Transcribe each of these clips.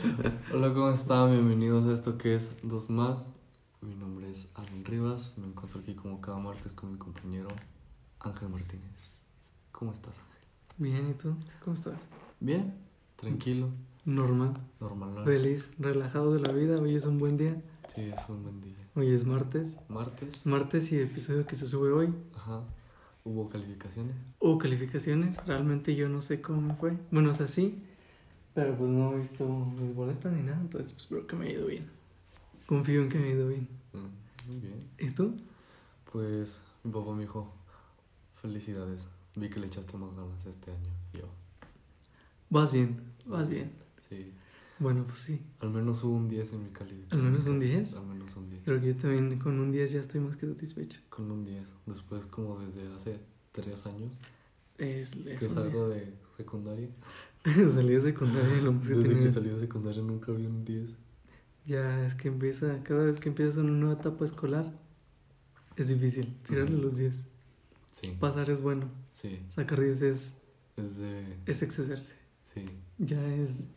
Hola, ¿cómo están? Bienvenidos a esto que es Dos Más. Mi nombre es Alan Rivas. Me encuentro aquí como cada martes con mi compañero Ángel Martínez. ¿Cómo estás, Ángel? Bien, ¿y tú? ¿Cómo estás? Bien, tranquilo, Normal, normal. ¿no? feliz, relajado de la vida. Hoy es un buen día. Sí, es un buen día. Hoy es martes. Martes, Martes y episodio que se sube hoy. ajá. ¿Hubo calificaciones? Hubo calificaciones. Realmente yo no sé cómo me fue. Bueno, o sea, sí. Pero pues no he visto mis boletas ni nada. Entonces, pues espero que me haya ido bien. Confío en que me haya ido bien. Mm, muy bien. ¿Y tú? Pues mi papá me dijo, felicidades. Vi que le echaste más ganas este año. Yo, Vas bien, vas bien. sí. Bueno, pues sí. Al menos hubo un 10 en mi calificación. ¿Al menos un 10? Al menos un 10. Creo que yo también con un 10 ya estoy más que satisfecho. Con un 10. Después, como desde hace 3 años, Es, es que salgo de secundaria. Salí de secundaria lo que Desde tenía- que salí de secundaria nunca vi un 10. Ya es que empieza, cada vez que empiezas una nueva etapa escolar, es difícil tirarle Ujú. los 10. Sí. Pasar es bueno, Sí. sacar 10 es, Es de. es excederse. Sí. Ya es,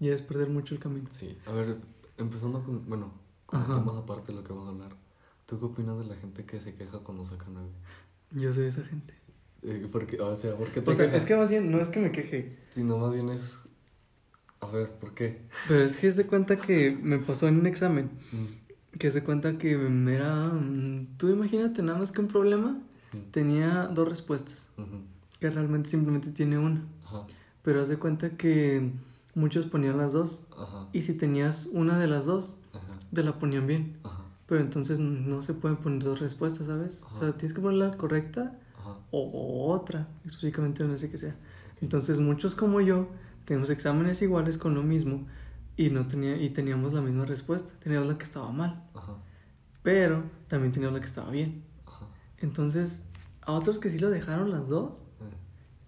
ya es perder mucho el camino. Sí. A ver, empezando con. Bueno, con temas aparte de lo que vamos a hablar. ¿Tú qué opinas de la gente que se queja cuando saca 9? Yo soy esa gente. Eh, porque, o sea, ¿por qué te O sea, quejas? es que más bien, no es que me queje, Sino más bien es. A ver, ¿por qué? pero es que es de cuenta que me pasó en un examen, Mm, que se cuenta que me era, mm, tú imagínate nada más que un problema, mm, tenía dos respuestas, que realmente simplemente tiene una, Ajá. pero haz de cuenta que muchos ponían las dos, Ajá. y si tenías una de las dos, Ajá. te la ponían bien. Ajá. Pero entonces no se pueden poner dos respuestas, ¿sabes? O sea, tienes que poner la correcta Ajá. o otra, específicamente no sé qué sea. Entonces muchos como yo tenemos exámenes iguales con lo mismo y no tenía y teníamos la misma respuesta, teníamos la que estaba mal, Ajá. pero también teníamos la que estaba bien. Ajá. Entonces, a otros que sí lo dejaron las dos, Eh,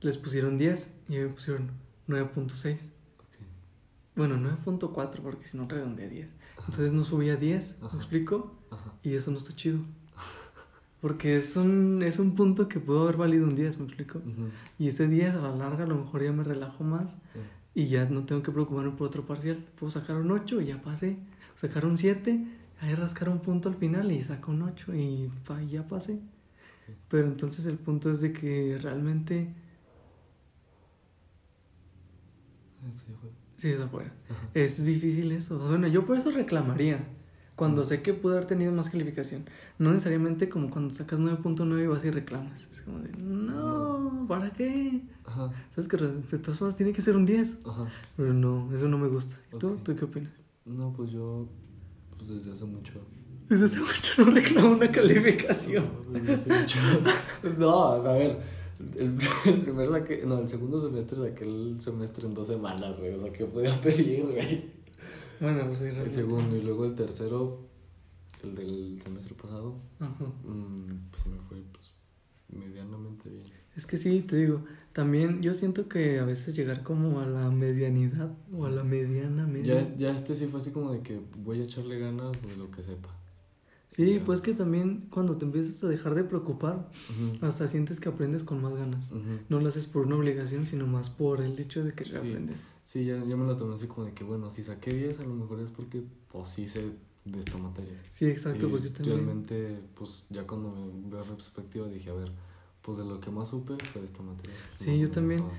les pusieron 10 y a mí me pusieron 9.6. ok. Bueno, 9.4 porque si no redondeé 10. Entonces no subía 10, Ajá. ¿me explico? Ajá. Y eso no está chido. Porque es un, es un punto que pudo haber valido un 10, ¿me explico? Y ese 10 a la larga a lo mejor ya me relajo más y ya no tengo que preocuparme por otro parcial. Puedo sacar un 8 y ya pasé. Sacar un 7, ahí rascar un punto al final y saco un 8 y pa, ya pasé. Pero entonces el punto es de que realmente... eh, sí, afuera. Es difícil eso. Bueno, yo por eso reclamaría. Cuando sé que pude haber tenido más calificación. No necesariamente como cuando sacas 9.9 y vas y reclamas. Es como de, no, ¿para qué? Ajá. Sabes que de todas formas tiene que ser un 10. Ajá. Pero no, eso no me gusta. ¿Y tú? Ok. ¿Tú qué opinas? No, pues yo. Pues desde hace mucho. Desde hace mucho no reclamo una calificación. No, desde hace mucho. Pues no, a ver. El, el primer saqué. No, el segundo semestre saqué el semestre en dos semanas, güey. O sea, ¿qué podía pedir, güey? Bueno, pues sí, El segundo y luego el tercero. El del semestre pasado. Ajá. mm, pues me fue, pues. Medianamente bien. Es que sí, te digo, también yo siento que a veces llegar como a la medianidad o a la mediana, media. Ya, ya este sí fue así como de que voy a echarle ganas de lo que sepa. Sí, Ya. pues que también cuando te empiezas a dejar de preocupar, hasta sientes que aprendes con más ganas. No lo haces por una obligación, sino más por el hecho de querer Sí. aprender. Sí, ya, ya me lo tomé así como de que, bueno, si saqué 10, a lo mejor es porque, pues, sí sé de esta materia. Sí, exacto, Y pues yo también. Realmente, pues, ya cuando me veo retrospectiva dije, a ver, pues, de lo que más supe fue de esta materia. Sí, yo también. ajá.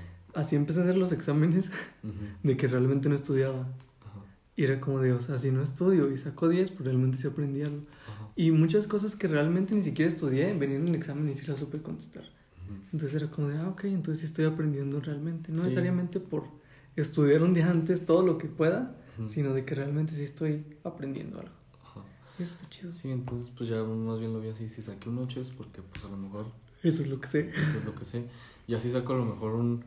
Así empecé a hacer los exámenes Ujú, de que realmente no estudiaba. Ajá, Y era como de, o sea, si no estudio y saco 10, pues realmente sí aprendí algo. ajá. Y muchas cosas que realmente ni siquiera estudié, venían en el examen y sí las supe contestar. ujú. Entonces era como de, ah, ok, entonces sí estoy aprendiendo realmente. No Sí. necesariamente por estudiar un día antes todo lo que pueda, sino de que realmente sí estoy aprendiendo algo. Ajá. Eso está chido. Sí, entonces, pues, ya más bien lo vi así. Si saqué un 8 es porque, pues, a lo mejor Eso es lo que sé. eso es lo que sé. Y así saco a lo mejor un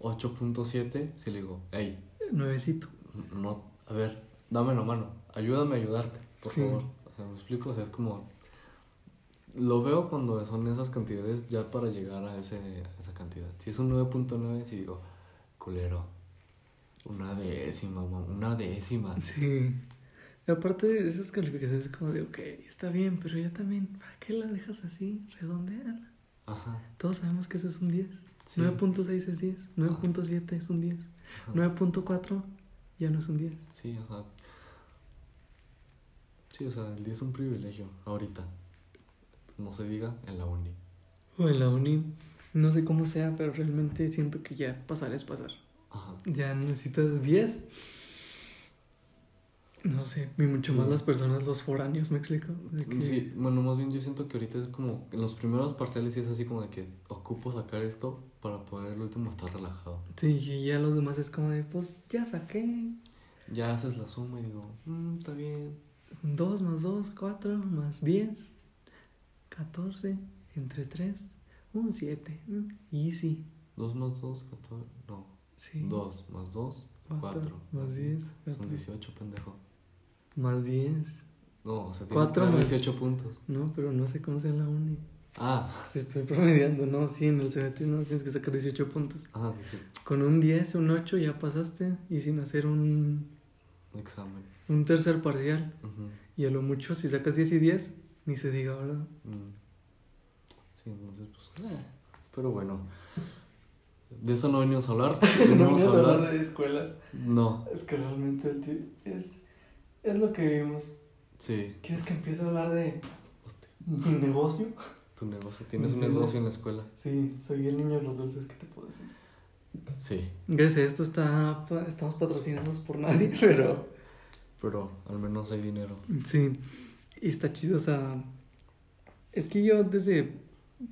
8.7, si le digo, hey, Nuevecito. no, a ver, dame la mano, ayúdame a ayudarte, por Sí. favor. O sea, me explico, o sea, es como. Lo veo cuando son esas cantidades ya para llegar a, ese, a esa cantidad. Si es un 9.9, si digo, culero, una décima, mamá, una décima. Sí. Y aparte de esas calificaciones es como de, ok, está bien, pero ya también, ¿para qué la dejas así? Redondeala. Ajá. Todos sabemos que ese es un 10. Sí. 9.6 es 10. 9.7 es un 10. Ajá. 9.4 ya no es un 10. Sí, o sea. Sí, o sea, el día es un privilegio ahorita. No se diga en la uni. O en la uni, no sé cómo sea, pero realmente siento que ya pasar es pasar. Ajá. Ya necesitas 10. No sé, y mucho Sí. más las personas, los foráneos, ¿me explico? Que- Sí, bueno, más bien yo siento que ahorita es como. En los primeros parciales sí es así como de que ocupo sacar esto para poder el último estar relajado. Sí, y ya los demás es como de, pues ya saqué. Ya haces la suma y digo, "Mm, está bien. 2 más 2, 4 más 10, 14, entre 3, un 7. Easy. 2 más 2, 14. Sí. 2 más 2, 4 4. más 10, Son 14, 18, pendejo. más 10. No, o sea, tienes Cuatro que dar más- 18 puntos. No, pero no sé cómo sea en la uni. Ah, Si estoy promediando, no, sí, en el CBT no tienes que sacar 18 puntos. ah, dije, Con un 10, un 8 ya pasaste y sin hacer un, examen. un tercer parcial. Ujú, Y a lo mucho, si sacas 10 y 10, ni se diga, ¿verdad? mm. Sí, entonces, pues. eh, Pero bueno. De eso no venimos a hablar. Venimos a hablar. de escuelas. No, Es que realmente el tío- es, es lo que vivimos. sí. ¿Quieres que empiece a hablar de mi negocio? tu negocio. Tienes un negocio en la escuela. Sí, soy el niño de los dulces, ¿qué te puedo decir? Sí. Gracias a esto está, estamos patrocinados por nadie, pero Pero al menos hay dinero. sí, y está chido, o sea, es que yo desde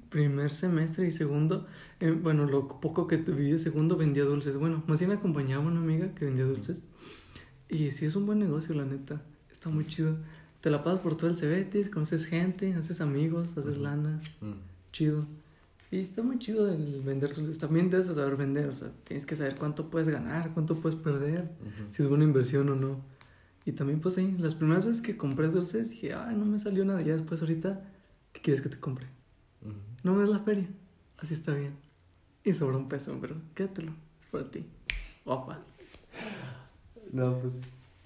primer semestre y segundo, eh, bueno, lo poco que viví de segundo vendía dulces, bueno, más bien acompañaba a una amiga que vendía dulces, y sí es un buen negocio, la neta, está muy chido, te la pasas por todo el Cebetis, conoces gente, haces amigos, haces lana, Mm, chido. Y está muy chido el vender dulces. También debes de saber vender, o sea, tienes que saber cuánto puedes ganar, cuánto puedes perder, ujú. si es buena inversión o no. Y también, pues sí, las primeras veces que compré dulces dije, ay, no me salió nada. Ya después, ahorita, ¿qué quieres que te compre? No me des la feria. Así está bien. Y sobra un peso, pero quédatelo. Es para ti. Guapa. No, pues.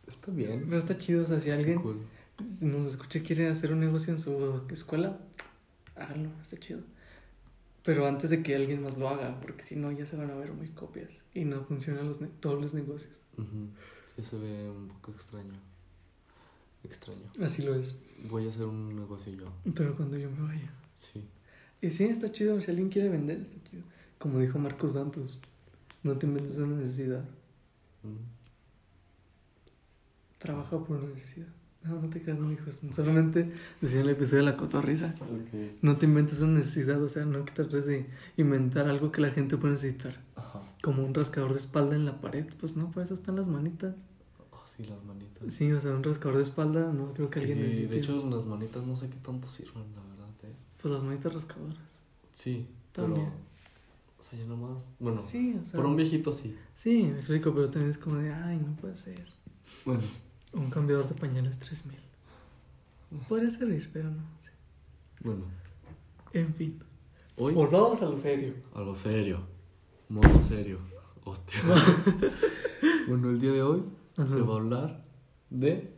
Está bien. Pero está chido, o sea, si Está alguien cool. nos escucha y quiere hacer un negocio en su escuela, háganlo, está chido. Pero antes de que alguien más lo haga, porque si no ya se van a ver muy copias y no funcionan los ne- todos los negocios. Sí, se ve un poco extraño. Extraño. Así lo es. Voy a hacer un negocio yo. Pero cuando yo me vaya. Sí. Y sí, está chido. Si alguien quiere vender, está chido. Como dijo Marcos Dantos, no te inventes una necesidad. Mm. Trabaja por una necesidad. No, no te creas, no dijo eso. Solamente decía en el episodio de la cotorrisa. Ok. No te inventes una necesidad, o sea, no que trates de inventar algo que la gente puede necesitar. Ajá. Como un rascador de espalda en la pared, pues no, por eso están las manitas. Oh, sí, las manitas. Sí, o sea, un rascador de espalda, no creo que alguien Y necesite. de hecho, las manitas no sé qué tanto sirven. Pues las manitas rascadoras. Sí, También. pero. O sea, ya nomás. Bueno, sí, o sea. por un viejito sí. Sí, me explico, pero también es como de, ay, no puede ser. Bueno, Un cambiador de pañales 3000. Podría servir, pero no sé. bueno. En fin. Hoy, Volvamos a lo serio. a lo serio. Modo serio. Hostia. bueno, el día de hoy Ajá. se va a hablar de.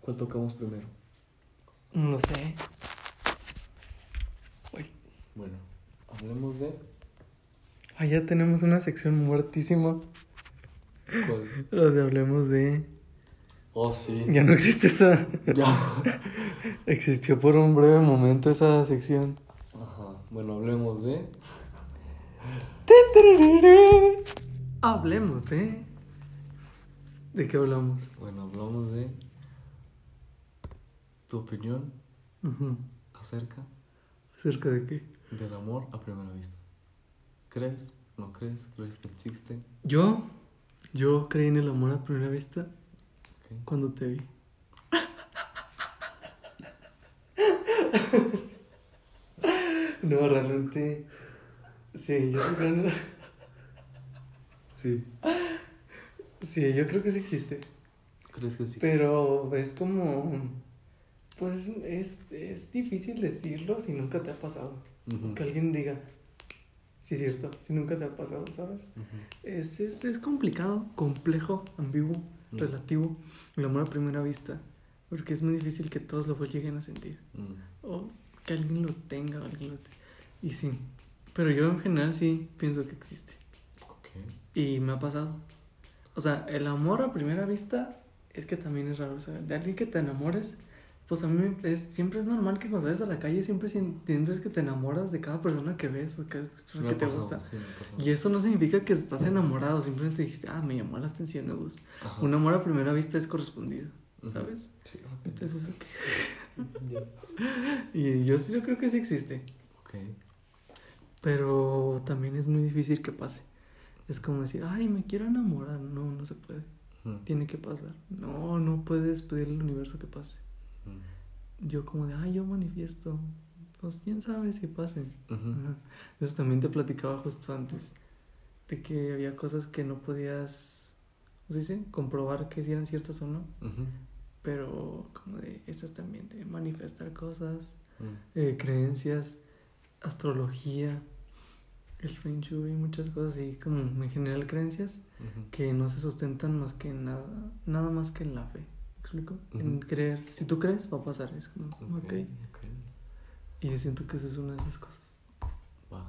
¿Cuál tocamos primero? No lo sé. Uy. Bueno, hablemos de. Allá tenemos una sección muertísima. ¿Cuál? La de hablemos de. Oh, sí. Ya no existe esa. Ya. Existió por un breve momento esa sección. Ajá. Bueno, hablemos de. Hablemos de. ¿De qué hablamos? Bueno, hablamos de. Tu opinión acerca ¿Acerca de qué? del amor a primera vista. ¿Crees? ¿No crees? ¿Crees que existe? Yo. Yo creí en el amor a primera vista Ok. cuando te vi. No, realmente. Sí, yo creo que. Sí. Sí, yo creo que sí existe. ¿Crees que sí? Pero es como. Pues es, es difícil decirlo si nunca te ha pasado. Ujú. Que alguien diga. Sí, es cierto, si nunca te ha pasado, ¿sabes? Ujú. Es, es, es complicado, complejo, ambiguo, Mm. relativo, el amor a primera vista. Porque es muy difícil que todos lo lleguen a sentir. O que alguien lo tenga, o alguien lo te- Y sí. Pero yo en general sí pienso que existe. Ok. Y me ha pasado. O sea, el amor a primera vista es que también es raro. Sea, de alguien que te enamores, pues a mí es, siempre es normal que cuando sales a la calle siempre siempre es que te enamoras de cada persona que ves o cada persona Me que ha te gusta. sí. Y eso no significa que estás enamorado, simplemente dijiste, ah, me llamó la atención, me gusta. Ajá. Un amor a primera vista es correspondido. ¿sabes? Sí, Entonces, eso que- y yo sí yo creo que sí existe, ok. pero también es muy difícil que pase. Es como decir, ay, me quiero enamorar. No, no se puede. Tiene que pasar. No, no puedes pedirle al universo que pase. Ujú. Yo como de, ay, yo manifiesto. Pues quién sabe si pase. Ujú. Ajá. Eso también te platicaba justo antes. De que había cosas que no podías, ¿cómo se dice? Comprobar que si eran ciertas o no. Pero como de, estas también de manifestar cosas, Ujú. eh, creencias, astrología, el feng shui, muchas cosas y como en general creencias que no se sustentan más que en nada, nada más que en la fe. ¿Me explico? En creer. Si tú crees, va a pasar. Es como, Ok, ok. ok. Y yo siento que esa es una de esas cosas. Va.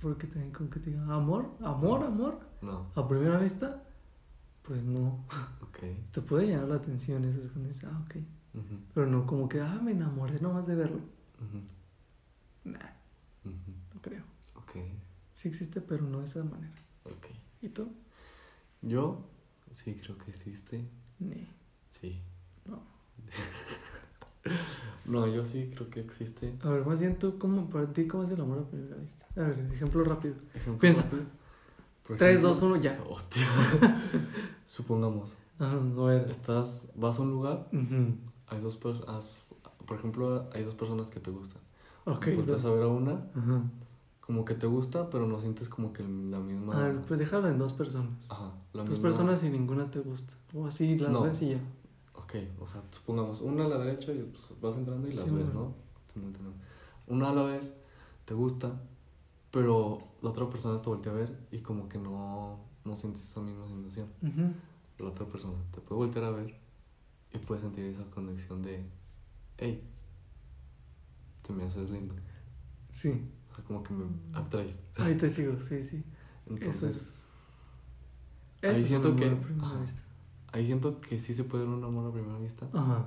Porque también como que te digan, amor, amor, amor, No. a primera vista, pues no. Ok. Te puede llamar la atención eso, es cuando dices, ah, ok. Pero no como que, ah, me enamoré nomás de verlo. Ujú. Nah, Ujú. no creo. Ok. Sí existe, pero no de esa manera. Ok. ¿Y tú? Yo sí creo que existe. Sí. No. No, yo sí creo que existe. A ver, más bien tú, ¿cómo, para ti, ¿cómo es el amor a primera vista? A ver, ejemplo rápido. Ejemplo Piensa. rápido. Por 3, ejemplo- 2, 1, ya. Hostia. Supongamos, Ajá, a ver. estás, vas a un lugar, hay dos personas, por ejemplo, hay dos personas que te gustan. Ok, dos. a ver a una, Ajá. como que te gusta, pero no sientes como que la misma. A ver, pues déjalo en dos personas. Ajá, la Dos misma- personas y ninguna te gusta. O así las No. ves y ya. Ok, o sea, supongamos, una a la derecha y pues, vas entrando y las Sí, ves. ¿no? Una a la vez te gusta, pero la otra persona te voltea a ver y como que no, no sientes esa misma sensación. La otra persona te puede voltear a ver y puedes sentir esa conexión de, hey, te me haces lindo. Sí, O sea, como que me atraes. ahí te sigo, sí, sí. Eso Entonces, es. ahí Eso es siento que- amor ahí siento que sí se puede dar un amor a primera vista, Ajá.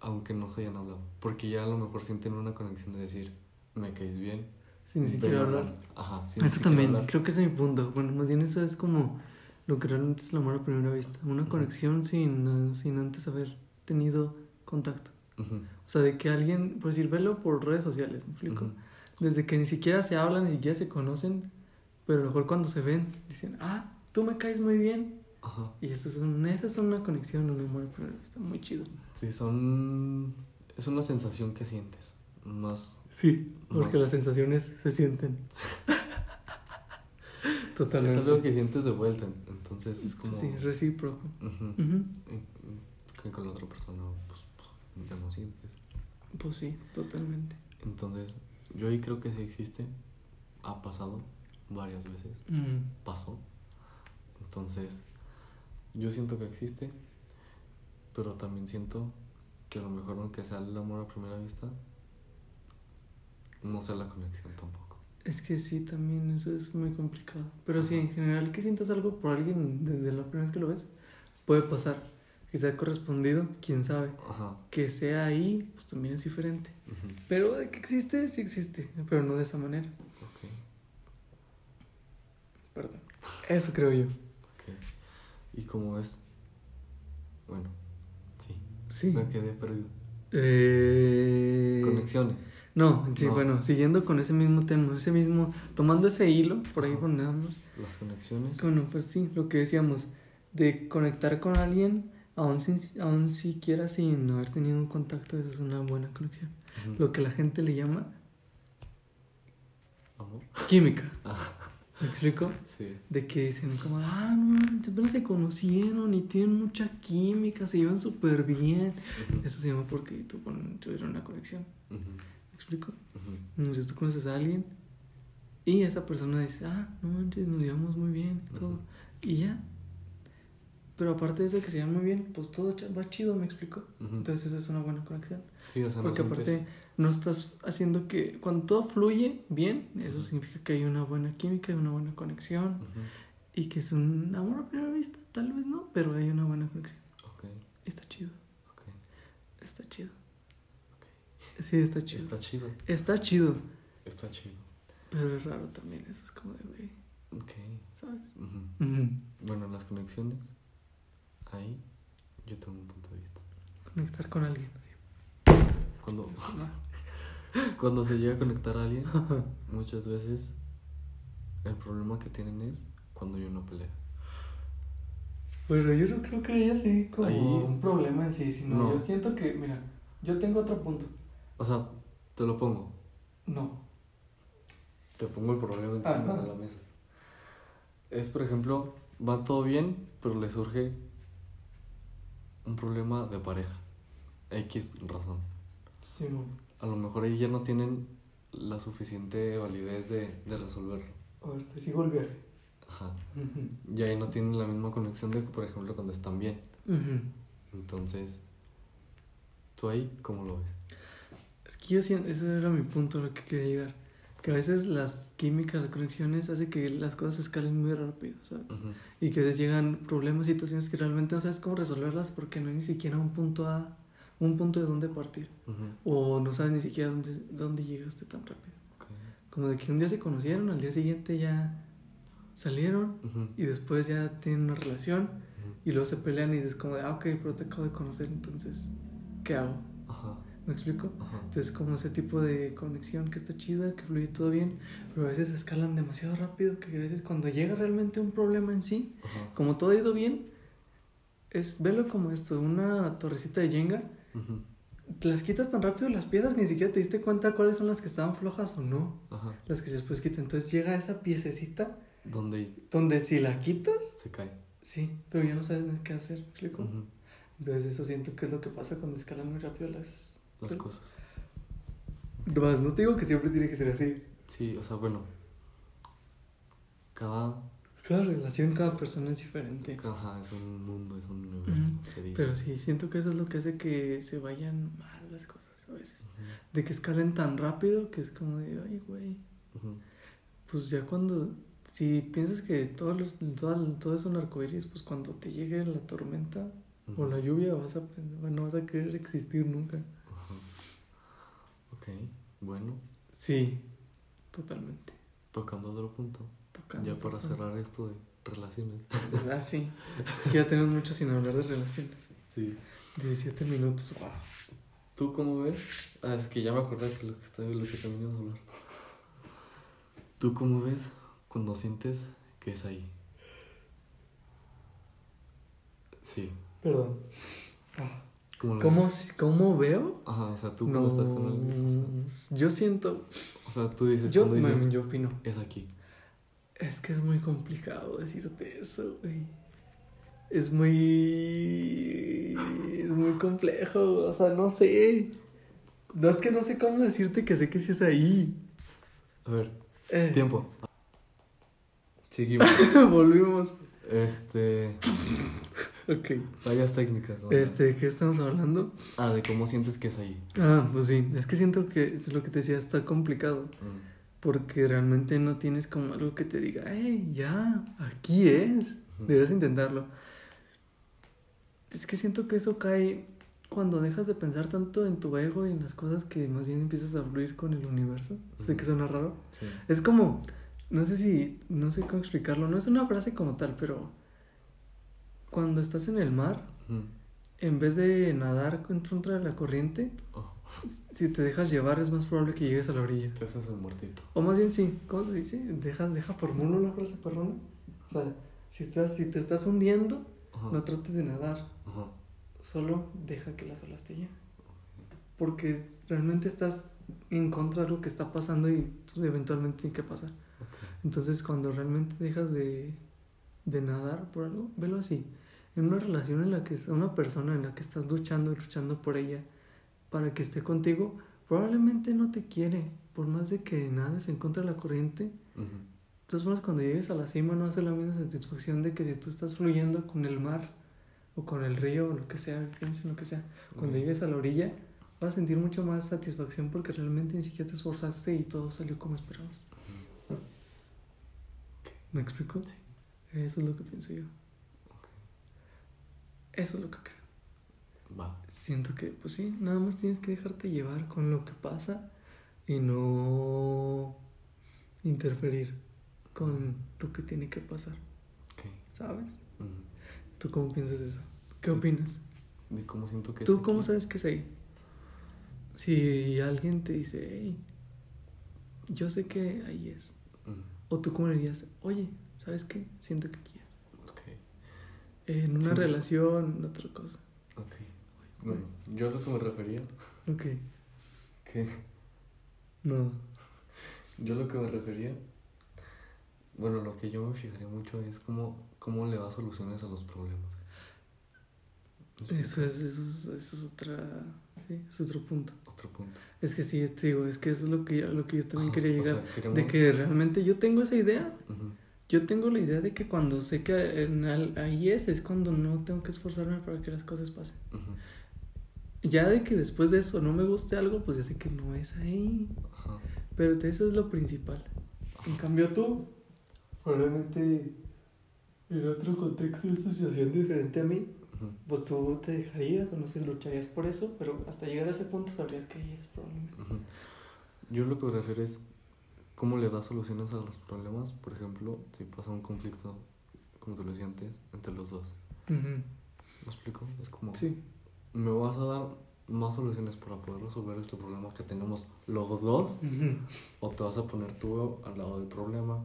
aunque no se hayan hablado. Porque ya a lo mejor sienten una conexión de decir, me caes bien. Sin ni siquiera hablar. Ajá, sin Eso también, hablar. creo que ese es mi punto. Bueno, más bien eso es como lo que realmente es el amor a primera vista. Una Ujú. conexión sin, eh, sin antes haber tenido contacto. Ujú, O sea, de que alguien, por decir, velo por redes sociales, ¿me explico? ujú. Desde que ni siquiera se hablan, ni siquiera se conocen, pero a lo mejor cuando se ven, dicen, ah, tú me caes muy bien. Ajá. Y eso es, un, esa es una conexión, un amor vista, muy chido. Sí, son... Es una sensación que sientes. Más... Sí, porque Más- las sensaciones se sienten. Totalmente. Es algo que sientes de vuelta. Entonces es como... Sí, recíproco. Ujú. Que con la otra persona, pues, pues, ya no sientes. Pues sí, totalmente. Entonces, yo ahí creo que sí existe. Ha pasado varias veces. Mm, Pasó. Entonces, yo siento que existe. Pero también siento que a lo mejor, aunque sea el amor a primera vista, no sea la conexión tampoco. Es que sí, también eso es muy complicado. Pero sí, en general que sientas algo por alguien desde la primera vez que lo ves, puede pasar. Que sea correspondido, quién sabe. Ajá. Que sea ahí, pues también es diferente. Pero de que existe, sí existe. Pero no de esa manera. Ok. Perdón. Eso creo yo. Y como es. Bueno, sí. Sí. Me quedé perdido. Eh... Conexiones. No, sí, No. bueno, siguiendo con ese mismo tema, ese mismo, tomando ese hilo, por ahí vamos, Las conexiones. bueno, pues sí, lo que decíamos, de conectar con alguien, aún, sin, aún siquiera sin haber tenido un contacto, eso es una buena conexión. Lo que la gente le llama Amor. química. Ah. ¿Me explico? Sí. De que dicen como, ah, no, apenas se conocieron y tienen mucha química, se llevan súper bien. Eso se llama porque tu- tuvieron una conexión. ¿Me explico? ujú, Entonces tú conoces a alguien y esa persona dice, ah, no manches, nos llevamos muy bien y todo. Y ya. Pero aparte de que se llevan muy bien, pues todo va chido, me explico. Entonces esa es una buena conexión. Sí, o sea, no Porque sientes- aparte no estás haciendo que cuando todo fluye bien, eso significa que hay una buena química, hay una buena conexión y que es un amor a primera vista, tal vez no, pero hay una buena conexión. Ok, Está chido, ok. está chido. Sí, está chido. Está chido. Está chido, Está chido. pero es raro también. Eso es como de, güey, Ok. ¿sabes? Bueno, las conexiones, ahí yo tengo un punto de vista. Conectar con alguien. Cuando, cuando se llega a conectar a alguien, muchas veces el problema que tienen es cuando hay una pelea. Bueno, yo no creo que haya así como Ahí- un problema en sí, sino No. yo siento que, mira, yo tengo otro punto. O sea, te lo pongo. No. Te pongo el problema encima Ajá. de la mesa. Es, por ejemplo, va todo bien, pero le surge un problema de pareja. X razón. Sí, no. A lo mejor ahí ya no tienen la suficiente validez de, de resolverlo. A ver, te sigo el viaje. Ajá. Ujú. Y ahí no tienen la misma conexión de, por ejemplo, cuando están bien. Entonces, ¿tú ahí cómo lo ves? Es que yo siento, ese era mi punto a lo que quería llegar. Que a veces las químicas, las conexiones, hace que las cosas escalen muy rápido, ¿sabes? Ujú. Y que a veces llegan problemas, situaciones que realmente no sabes cómo resolverlas porque no hay ni siquiera un punto A, un punto de dónde partir. Ujú. O no sabes ni siquiera dónde, dónde llegaste tan rápido. Ok. Como de que un día se conocieron, al día siguiente ya salieron Ujú. y después ya tienen una relación y luego se pelean y es como de, ah, ok, pero te acabo de conocer, entonces, ¿qué hago? Ajá. ¿Me explico? Ajá. Entonces, como ese tipo de conexión que está chida, que fluye todo bien, pero a veces escalan demasiado rápido, que a veces cuando llega realmente un problema en sí, Ajá. como todo ha ido bien, es, velo como esto, una torrecita de Jenga, te las quitas tan rápido las piezas que ni siquiera te diste cuenta cuáles son las que estaban flojas o no, Ajá. las que después quitan. Entonces llega esa piececita Donde donde si la quitas, se cae. sí, pero ya no sabes ni qué hacer, ¿me explico? Entonces eso siento que es lo que pasa cuando escalan muy rápido las... Las cosas. Más, no te digo que siempre tiene que ser así. Sí, o sea, bueno. Cada. Cada relación, cada persona es diferente. Ajá, es un mundo, es un universo, se dice. Pero sí, siento que eso es lo que hace que se vayan mal las cosas a veces. De que escalen tan rápido que es como de, ay, güey. Pues ya cuando, si piensas que todo, los, todo, todo es un arcoíris, pues cuando te llegue la tormenta o la lluvia vas a no vas a querer existir nunca. Ok, bueno, Sí, totalmente. tocando otro punto. Tocando, ya para cerrar esto de relaciones. Ah, sí. Es que ya tenemos mucho sin hablar de relaciones. Sí. 17 minutos, wow. ¿Tú cómo ves? Ah, es que ya me acordé que lo que, está, lo que también íbamos a hablar. ¿Tú cómo ves cuando sientes que es ahí? Sí. Perdón. Ah, ¿Cómo ¿Cómo? ¿Cómo veo? Ajá, o sea, tú cuando estás con alguien. O sea, Yo siento. o sea, tú dices, Yo, dices, yo opino. es aquí. Es que es muy complicado decirte eso, güey. Es muy. Es muy complejo. O sea, no sé. No es que no sé cómo decirte que sé que sí es ahí. A ver, Eh, tiempo. Seguimos. Volvimos. este. Ok. Varias técnicas. ¿no? Este, ¿de qué estamos hablando? Ah, de cómo sientes que es ahí. Ah, pues sí. Es que siento que es lo que te decía, está complicado. Mm. Porque realmente no tienes como algo que te diga, hey, ya, aquí es. Deberías intentarlo. Es que siento que eso cae cuando dejas de pensar tanto en tu ego y en las cosas que más bien empiezas a fluir con el universo. Sé que suena raro. Sí. Es como, no sé si, no sé cómo explicarlo. No es una frase como tal, pero cuando estás en el mar, en vez de nadar contra la corriente, Oh, si te dejas llevar es más probable que llegues a la orilla. te haces un muertito. O más bien sí, ¿cómo se dice? Deja, deja formulo la frase perrona. O sea, si, estás, si te estás hundiendo, no trates de nadar, solo deja que las olas te lleven. Porque realmente estás en contra de algo que está pasando y eventualmente tiene que pasar. Entonces cuando realmente dejas de, de nadar por algo, velo así. En una relación en la que una persona en la que estás luchando y luchando por ella para que esté contigo, probablemente no te quiere, por más de que nades en contra de la corriente. Formas, cuando llegues a la cima no hace la misma satisfacción de que si tú estás fluyendo con el mar o con el río o lo que sea, piensa en lo que sea. Cuando llegues a la orilla vas a sentir mucho más satisfacción porque realmente ni siquiera te esforzaste y todo salió como esperabas. ¿Me explico? Sí. Eso es lo que pienso yo. Eso es lo que creo. Va. Siento que, pues sí, nada más tienes que dejarte llevar con lo que pasa y no interferir con lo que tiene que pasar. ¿sabes? ¿Tú cómo piensas de eso? ¿Qué opinas? ¿De cómo siento que es ¿Tú cómo aquí? sabes que es ahí? Si alguien te dice, hey, yo sé que ahí es. O tú cómo le dirías, oye, ¿sabes qué? Siento que aquí. En una relación, en otra cosa. Ok. Bueno, yo a lo que me refería, Ok. que No. yo lo que me refería, bueno, lo que yo me fijaría mucho es cómo, cómo le da soluciones a los problemas. Eso es, eso es, eso es otra, sí, es otro punto. Otro punto. Es que sí, te digo, es que eso es lo que yo, lo que yo también Ajá, quería o llegar. sea, queremos- De que realmente yo tengo esa idea. Ujú. Yo tengo la idea de que cuando sé que en al- ahí es, es cuando no tengo que esforzarme para que las cosas pasen. Ujú. Ya de que después de eso no me guste algo, pues ya sé que no es ahí. Ajá. Pero eso es lo principal. En cambio tú, probablemente en otro contexto de situación diferente a mí, pues tú te dejarías o no sé si lucharías por eso, pero hasta llegar a ese punto sabrías que ahí es probablemente. Yo lo que me refiero es cómo le da soluciones a los problemas, por ejemplo, si pasa un conflicto, como te lo decía antes, entre los dos. ¿Me explico? Es como, Sí. me vas a dar más soluciones para poder resolver este problema que tenemos los dos, o te vas a poner tú al lado del problema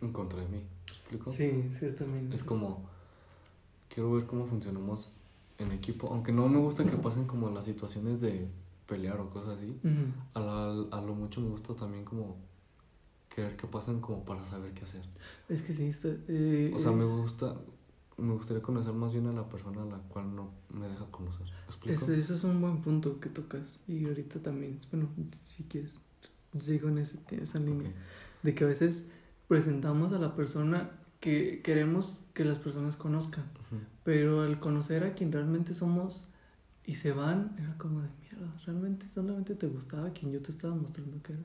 en contra de mí. ¿Me explico? Sí, sí, es también. Es como, quiero ver cómo funcionamos en equipo, aunque no me gusta que pasen como las situaciones de pelear o cosas así. Ujú. A, la- a lo mucho me gusta también como querer que pasen como para saber qué hacer. Es que sí, está, eh, O sea, me es- gusta, me gustaría conocer más bien a la persona a la cual no me deja conocer. ¿Me? Ese, ese es un buen punto que tocas. Y ahorita también, bueno, si quieres, sigo en ese, esa línea. Ok. De que a veces presentamos a la persona que queremos que las personas conozcan. Ujú. Pero al conocer a quien realmente somos y se van, era como de mierda. Realmente solamente te gustaba quien yo te estaba mostrando que era.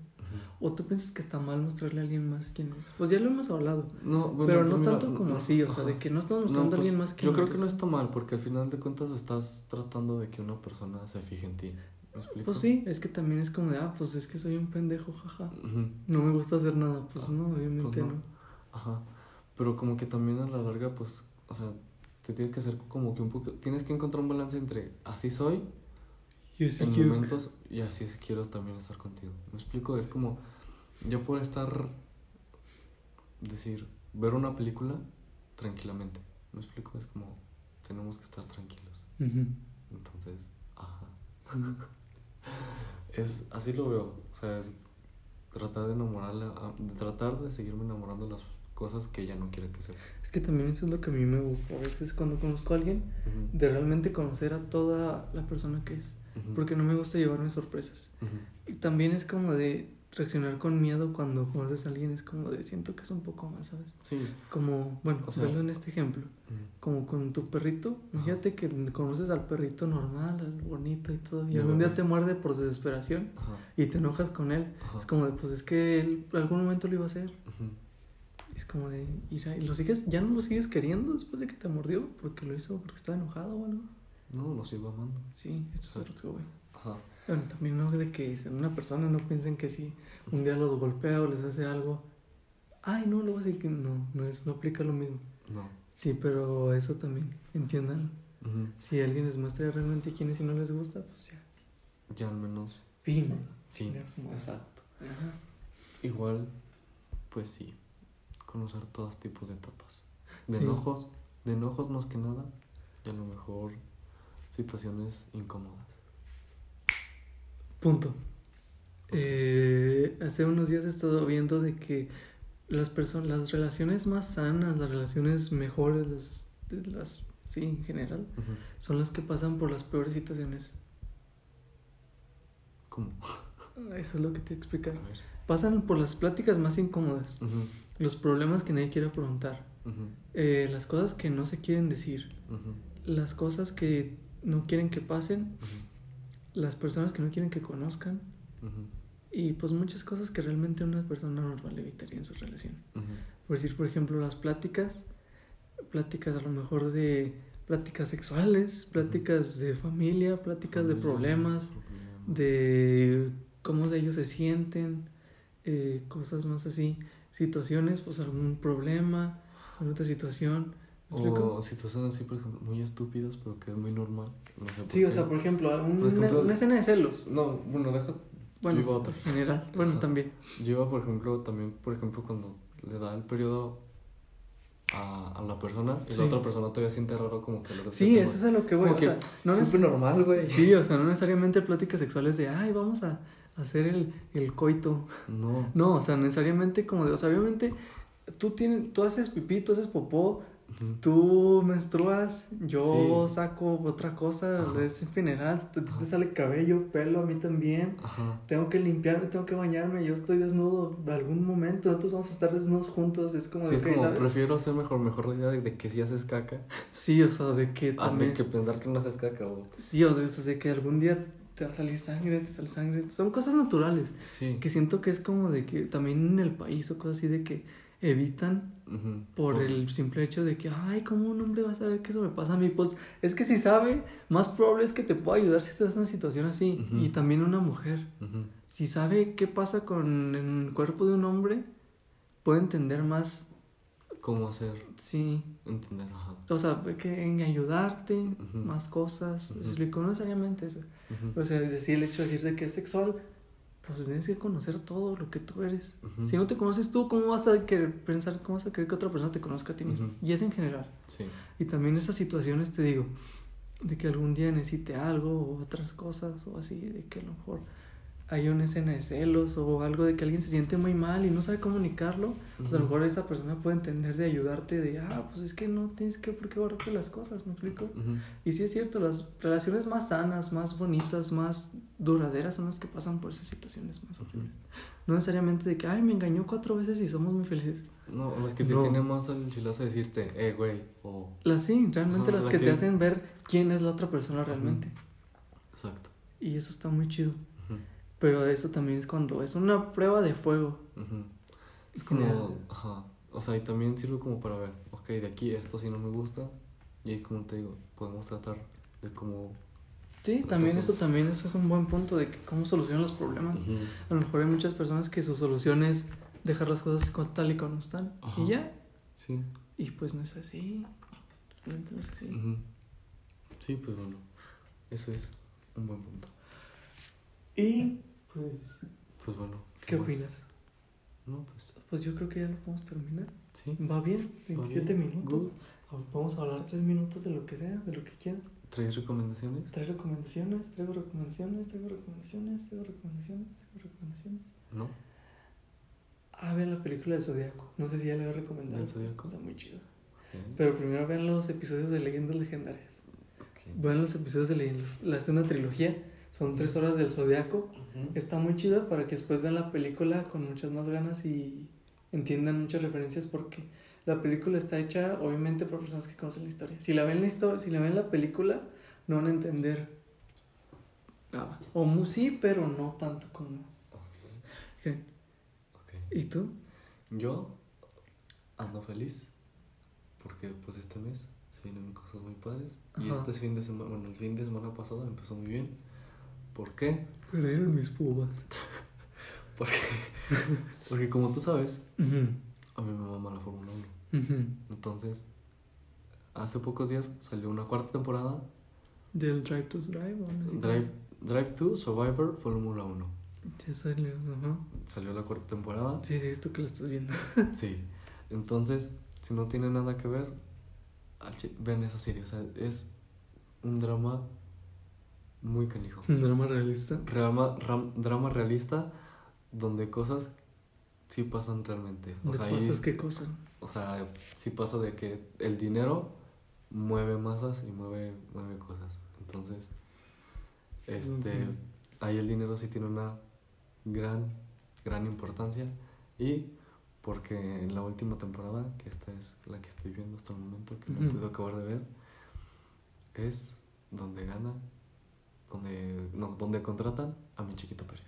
O tú piensas que está mal mostrarle a alguien más quién es. Pues ya lo hemos hablado. No, bueno, pero no mira, tanto como no, así, o sea, de que no estamos No, mostrando a pues, alguien más quién Yo creo que no está mal, porque al final de cuentas estás tratando de que una persona se fije en ti. ¿Me explico? Pues sí, es que también es como de, ah, pues es que soy un pendejo, jaja. No me gusta hacer nada. Pues Ah, no, obviamente pues no. no. Ajá. Pero como que también a la larga, pues, o sea, te tienes que hacer como que un poco, tienes que encontrar un balance entre así soy Y así en quiero- momentos y así es- quiero también estar contigo. ¿Me explico? Es como, yo puedo estar, decir, ver una película tranquilamente. ¿Me explico? Es como, tenemos que estar tranquilos. Entonces, ajá. Es, así lo veo. O sea, es tratar de enamorarla, a- de tratar de seguirme enamorando de las cosas que ella no quiere que sepa. Es que también eso es lo que a mí me gusta. A veces cuando conozco a alguien, de realmente conocer a toda la persona que es. Porque no me gusta llevarme sorpresas. ujú. Y también es como de reaccionar con miedo cuando conoces a alguien. Es como de siento que es un poco mal, ¿sabes? Sí. Como, bueno, O sea- verlo en este ejemplo. ujú. Como con tu perrito. Imagínate que conoces al perrito normal, al bonito y todo. Y algún día te muerde por desesperación y te enojas con él. Es como de, pues es que él algún momento lo iba a hacer. Es como de, y ya- y lo sigues, ya no lo sigues queriendo después de que te mordió, porque lo hizo porque estaba enojado o algo. No, lo sigo amando. Sí, esto es otro güey. Ajá. Bueno, también no de que en una persona no piensen que si un día los golpea o les hace algo, ay, no, le voy a decir que no, no, es, no aplica lo mismo. No. Sí, pero eso también, entiendan. Ujú. Si alguien les muestra realmente quién es y no les gusta, pues ya. Ya al menos. Fin. Fin. Exacto. Ajá. Igual, pues sí. Conocer todos tipos de etapas. De Sí. enojos, de enojos más que nada. Y a lo mejor situaciones incómodas. Punto. Eh, hace unos días he estado viendo de que las personas, las relaciones más sanas, las relaciones mejores, las, las sí, en general, son las que pasan por las peores situaciones. ¿Cómo? Eso es lo que te A explicar. ver. Pasan por las pláticas más incómodas, los problemas que nadie quiere afrontar, ujú, eh, las cosas que no se quieren decir, las cosas que no quieren que pasen, las personas que no quieren que conozcan y pues muchas cosas que realmente una persona normal evitaría en su relación. Por decir, por ejemplo, las pláticas pláticas a lo mejor de pláticas sexuales, pláticas de familia, pláticas de problemas, Problema. de cómo ellos se sienten, eh, cosas más así, situaciones, pues algún problema, alguna otra situación. O situaciones así, por ejemplo, muy estúpidas, pero que es muy normal. No sé Sí, o sea, por ejemplo, Por ejemplo- una escena de celos. No, bueno, deja. Bueno, yo iba a otra. en general, bueno, Ajá. también. Yo iba, por ejemplo, también, por ejemplo, cuando le da el periodo a, a la persona y Sí. la otra persona todavía siente raro como que lo Sí, eso es a lo que voy. O sea, no es súper normal, güey. Sí, o sea, no necesariamente pláticas sexuales de, ay, vamos a hacer el, el coito. No. No, o sea, necesariamente como de, o sea, obviamente tú tienes, tú haces pipí, tú haces popó, Tú menstruas, yo Sí. saco otra cosa, Ajá. es en general, te, te sale cabello, pelo, a mí también. Ajá. Tengo que limpiarme, tengo que bañarme, yo estoy desnudo en algún momento, nosotros vamos a estar desnudos juntos, es como Sí, de, es ok, como, ¿sabes? prefiero hacer mejor, mejor la idea de, de que si haces caca, Sí, o sea, de que también... de que pensar que no haces caca, o... Sí, o sea, de que algún día te va a salir sangre, te sale sangre. Son cosas naturales. Sí. Que siento que es como de que también en el país o cosas así de que evitan por el simple hecho de que, ay, ¿cómo un hombre va a saber que eso me pasa a mí? Pues es que si sabe, más probable es que te pueda ayudar si estás en una situación así. Y también una mujer. Si sabe qué pasa con el cuerpo de un hombre, puede entender más, ¿Cómo hacer sí. entender? Ajá. O sea, que en ayudarte, más cosas. No necesariamente eso. O sea, decir el hecho de decir de que es sexual, pues tienes que conocer todo lo que tú eres. Si no te conoces tú, ¿cómo vas a querer pensar, cómo vas a querer que otra persona te conozca a ti mismo? Y es en general. Sí. Y también esas situaciones, te digo, de que algún día necesite algo o otras cosas o así, de que a lo mejor hay una escena de celos o algo de que alguien se siente muy mal y no sabe comunicarlo, pues a lo mejor esa persona puede entender de ayudarte de, ah, pues es que no tienes que por qué guardarte las cosas, ¿me explico? Ujú. Y sí es cierto, las relaciones más sanas, más bonitas, más duraderas son las que pasan por esas situaciones más Ujú. horribles. No necesariamente de que, ay, me engañó cuatro veces y somos muy felices. No, las que te No. tienen más el chilazo de decirte, eh, güey, o... Las sí, realmente Ajá, las la que te que- hacen ver quién es la otra persona realmente. Exacto. Y eso está muy chido. Pero eso también es cuando es una prueba de fuego. Ujú. Es como, ajá, o sea, y también sirve como para ver, ok, de aquí esto sí no me gusta, y ahí como te digo, podemos tratar de cómo... Sí, también eso también eso es un buen punto de que cómo solucionan los problemas. A lo mejor hay muchas personas que su solución es dejar las cosas con- tal y como están. Ajá. Y ya. Sí. Y pues no es así. Realmente no es así. Sí, pues bueno, eso es un buen punto. Y pues, Pues bueno. ¿qué más? opinas? No, pues Pues yo creo que ya lo podemos terminar. sí. Va bien, va 27 bien, minutos. good. Vamos a hablar 3 minutos de lo que sea, de lo que quieran. ¿Traes recomendaciones? Traigo recomendaciones, traigo recomendaciones, traigo recomendaciones, traigo recomendaciones, traigo recomendaciones. No. Ah, vean la película del Zodíaco. No sé si ya le había recomendado. ¿Del pero Zodíaco? Está muy chido. Ok, Pero primero vean los episodios de Leyendas Legendarias. ok. Vean los episodios de Leyendas. La es una trilogía. Son tres horas del Zodíaco. Ujú. Está muy chida para que después vean la película con muchas más ganas y entiendan muchas referencias porque la película está hecha obviamente por personas que conocen la historia. Si la ven la historia, si la ven la película, no van a entender nada. O sí, pero no tanto como. Ok, ¿Qué? ok. ¿Y tú? Yo ando feliz porque pues este mes se vienen cosas muy padres y este fin de semana, bueno, el fin de semana pasado empezó muy bien. ¿Por qué? Perdieron mis pumas. Porque, porque como tú sabes, a mí me mama la Fórmula 1. ujú. Entonces, hace pocos días salió una cuarta temporada, Del Drive to Drive. ¿o no sé Drive, Drive to Survivor Fórmula 1. cómo? Sí, salió, ajá. Salió la cuarta temporada. Sí, sí, esto que lo estás viendo. Sí. Entonces, si no tiene nada que ver, ven esa serie. O sea, es un drama muy canijo. Drama realista. Drama, ram- drama realista donde cosas sí pasan realmente. O ¿De sea, cosas qué cosa? o sea, sí pasa de que el dinero mueve masas y mueve, mueve cosas. Entonces, este, ahí el dinero sí tiene una gran, gran importancia. Y porque en la última temporada, que esta es la que estoy viendo hasta el momento, que no Ujú. puedo acabar de ver, es donde gana, donde, no, donde contratan a mi chiquito Pérez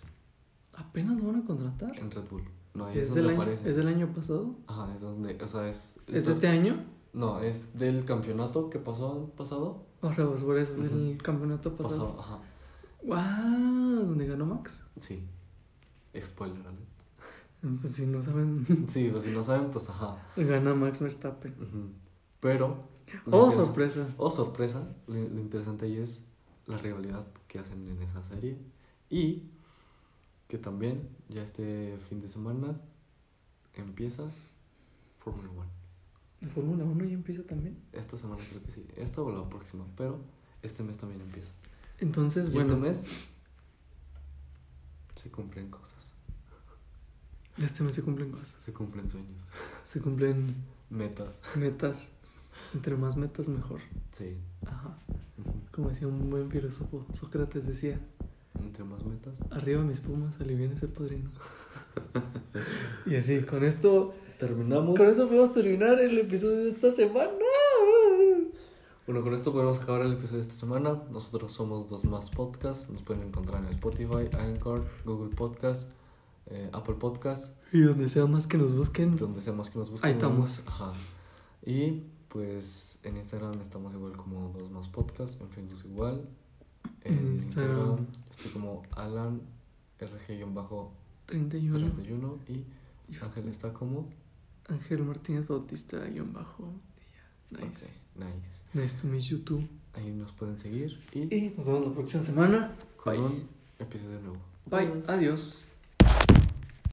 ¿Apenas lo van a contratar? en Red Bull. No, ahí es, ¿Es del, donde año, aparece. ¿Es del año pasado? Ajá, es donde, o sea, es... ¿Es este año? No, es del campeonato que pasó pasado. O sea, pues por eso, del campeonato pasado. Pasado, ajá. ¡Wow! ¿Dónde ganó Max? Sí. Spoiler alert. Pues si no saben, Sí, pues si no saben, pues ajá. gana Max Verstappen. Pero. ¡Oh, sorpresa! Oh, sorpresa. Lo, lo interesante ahí es la rivalidad que hacen en esa serie. Y que también ya este fin de semana empieza Fórmula 1. ¿La Fórmula 1 ya empieza también? Esta semana creo que sí. Esta o la próxima. Pero este mes también empieza. Entonces, Y bueno, este mes se cumplen cosas. este mes se cumplen cosas. Se cumplen sueños. Se cumplen Metas. metas. Entre más metas, mejor. Sí. Ajá. Como decía un buen filósofo, Sócrates decía, Entre más metas. arriba mis pumas, alivian ese padrino. y así, con esto, Terminamos. con eso podemos terminar el episodio de esta semana. Bueno, con esto podemos acabar el episodio de esta semana. Nosotros somos Dos Más Podcast. Nos pueden encontrar en Spotify, Anchor, Google Podcast, eh, Apple Podcast, Y donde sea más que nos busquen, donde sea más que nos busquen. Ahí estamos. Ajá. Y pues en Instagram estamos igual como Dos Más Podcast, en Facebook igual. En, En Instagram. Instagram. estoy como Alan RG-31 31. y Yo Ángel estoy- está como. Ángel Martínez Bautista, guion bajo. Nice. Nice. Nice to meet you too. Ahí nos pueden seguir y Y nos vemos la próxima semana. con Bye. un episodio nuevo. Bye. Adiós. Adiós.